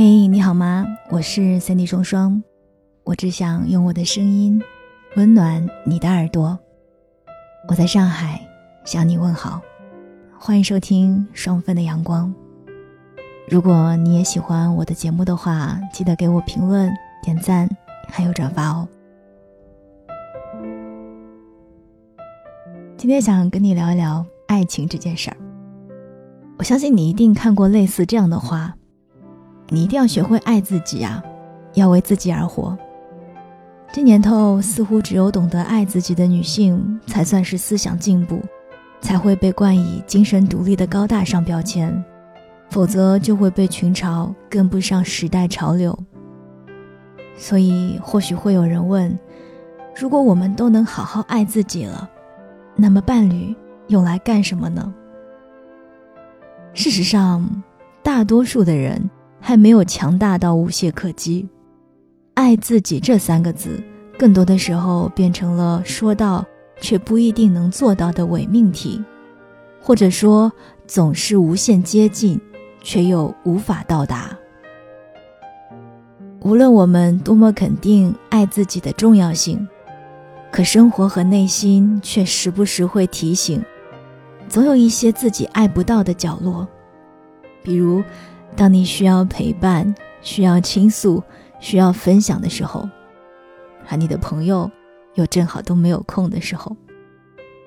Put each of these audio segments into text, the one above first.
嘿，你好吗？我是三 D 双双，我只想用我的声音温暖你的耳朵。我在上海向你问好，欢迎收听双份的阳光。如果你也喜欢我的节目的话，记得给我评论、点赞，还有转发哦。今天想跟你聊一聊爱情这件事儿。我相信你一定看过类似这样的话。你一定要学会爱自己啊，要为自己而活。这年头，似乎只有懂得爱自己的女性，才算是思想进步，才会被冠以精神独立的高大上标签，否则就会被群嘲跟不上时代潮流。所以，或许会有人问：如果我们都能好好爱自己了，那么伴侣用来干什么呢？事实上，大多数的人。还没有强大到无懈可击，爱自己这三个字，更多的时候变成了说到却不一定能做到的伪命题，或者说总是无限接近，却又无法到达。无论我们多么肯定爱自己的重要性，可生活和内心却时不时会提醒，总有一些自己爱不到的角落，比如。当你需要陪伴、需要倾诉、需要分享的时候，而你的朋友又正好都没有空的时候，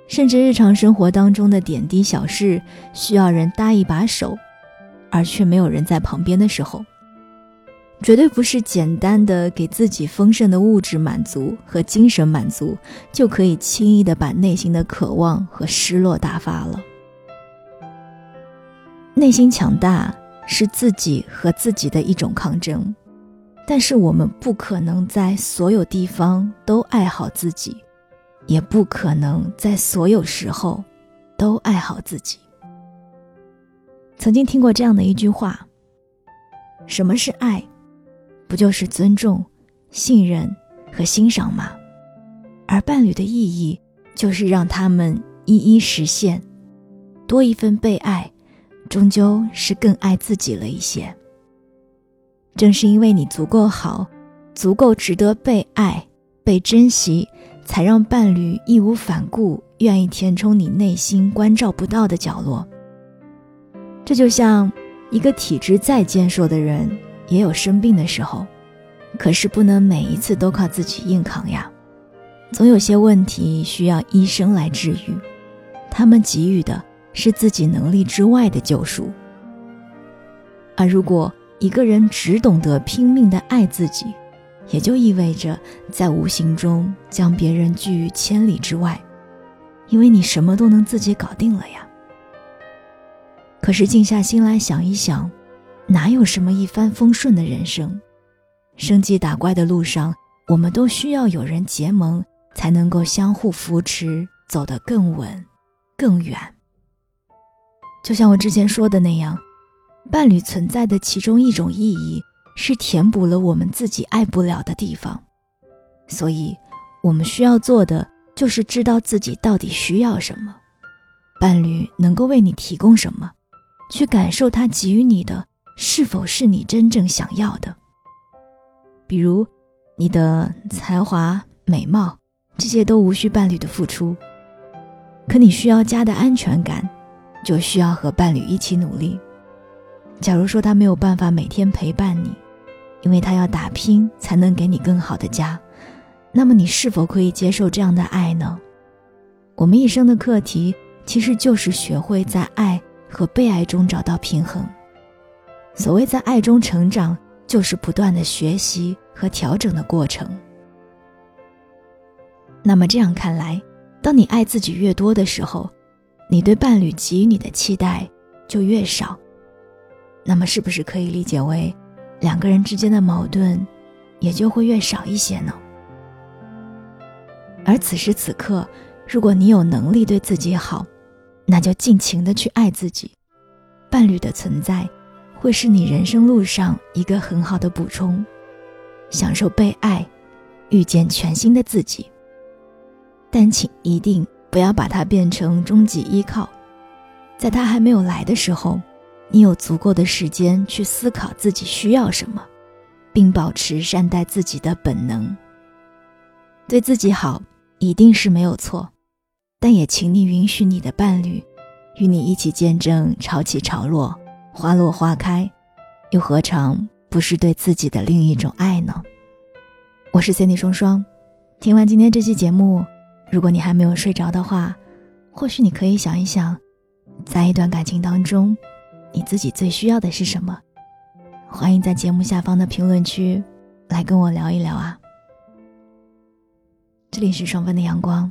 甚至日常生活当中的点滴小事需要人搭一把手，而却没有人在旁边的时候，绝对不是简单的给自己丰盛的物质满足和精神满足就可以轻易的把内心的渴望和失落打发了。内心强大。是自己和自己的一种抗争，但是我们不可能在所有地方都爱好自己，也不可能在所有时候都爱好自己。曾经听过这样的一句话：“什么是爱？不就是尊重、信任和欣赏吗？而伴侣的意义，就是让他们一一实现，多一份被爱。”终究是更爱自己了一些。正是因为你足够好，足够值得被爱、被珍惜，才让伴侣义无反顾愿意填充你内心关照不到的角落。这就像一个体质再健硕的人，也有生病的时候，可是不能每一次都靠自己硬扛呀。总有些问题需要医生来治愈，他们给予的。是自己能力之外的救赎。而如果一个人只懂得拼命的爱自己，也就意味着在无形中将别人拒于千里之外，因为你什么都能自己搞定了呀。可是静下心来想一想，哪有什么一帆风顺的人生？生计打怪的路上，我们都需要有人结盟，才能够相互扶持，走得更稳、更远。就像我之前说的那样，伴侣存在的其中一种意义是填补了我们自己爱不了的地方，所以，我们需要做的就是知道自己到底需要什么，伴侣能够为你提供什么，去感受他给予你的是否是你真正想要的。比如，你的才华、美貌，这些都无需伴侣的付出，可你需要家的安全感。就需要和伴侣一起努力。假如说他没有办法每天陪伴你，因为他要打拼才能给你更好的家，那么你是否可以接受这样的爱呢？我们一生的课题其实就是学会在爱和被爱中找到平衡。所谓在爱中成长，就是不断的学习和调整的过程。那么这样看来，当你爱自己越多的时候，你对伴侣给予你的期待就越少，那么是不是可以理解为，两个人之间的矛盾也就会越少一些呢？而此时此刻，如果你有能力对自己好，那就尽情的去爱自己，伴侣的存在会是你人生路上一个很好的补充，享受被爱，遇见全新的自己。但请一定。不要把它变成终极依靠，在他还没有来的时候，你有足够的时间去思考自己需要什么，并保持善待自己的本能。对自己好一定是没有错，但也请你允许你的伴侣与你一起见证潮起潮落、花落花开，又何尝不是对自己的另一种爱呢？我是 Cindy 双双，听完今天这期节目，如果你还没有睡着的话，或许你可以想一想，在一段感情当中，你自己最需要的是什么？欢迎在节目下方的评论区来跟我聊一聊啊！这里是双份的阳光，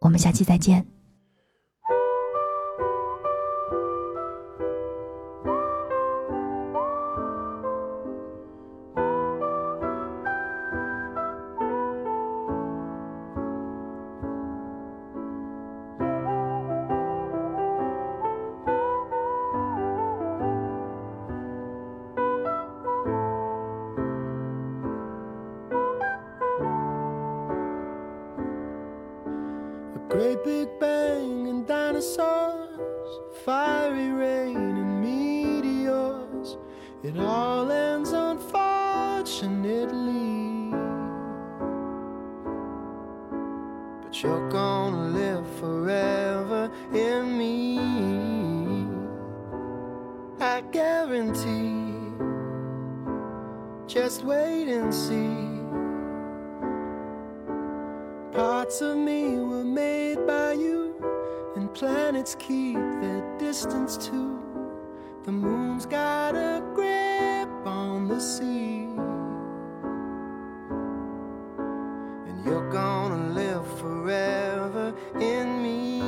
我们下期再见。Great big bang and dinosaurs, fiery rain and meteors. It all ends unfortunately. But you're gonna live forever in me. I guarantee. Just wait and see. Parts of me were made planets keep their distance too. The moon's got a grip on the sea, and you're gonna live forever in me.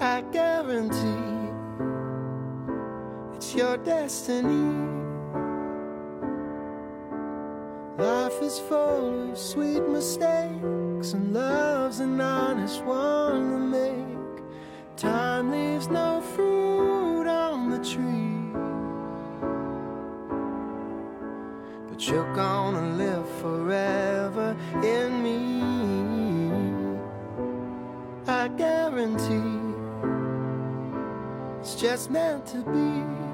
I guarantee it's your destiny. Life is full of sweet mistakes, and love's an honest one to make. Time leaves no fruit on the tree, but you're gonna live forever in me. I guarantee it's just meant to be.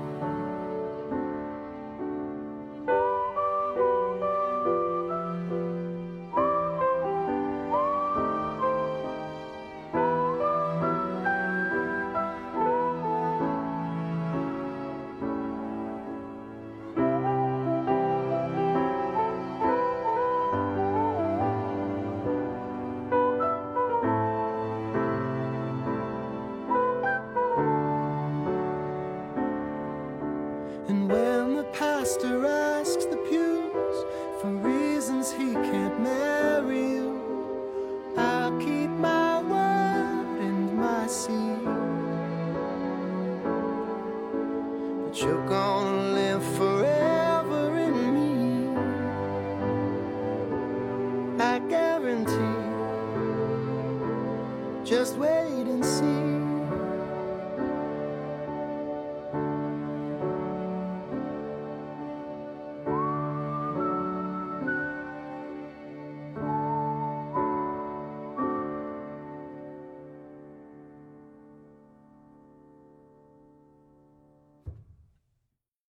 Pastor asks the pews for reasons he can't marry you, I'll keep my word and my seed. But you're gonna live forever in me. I guarantee. Just see.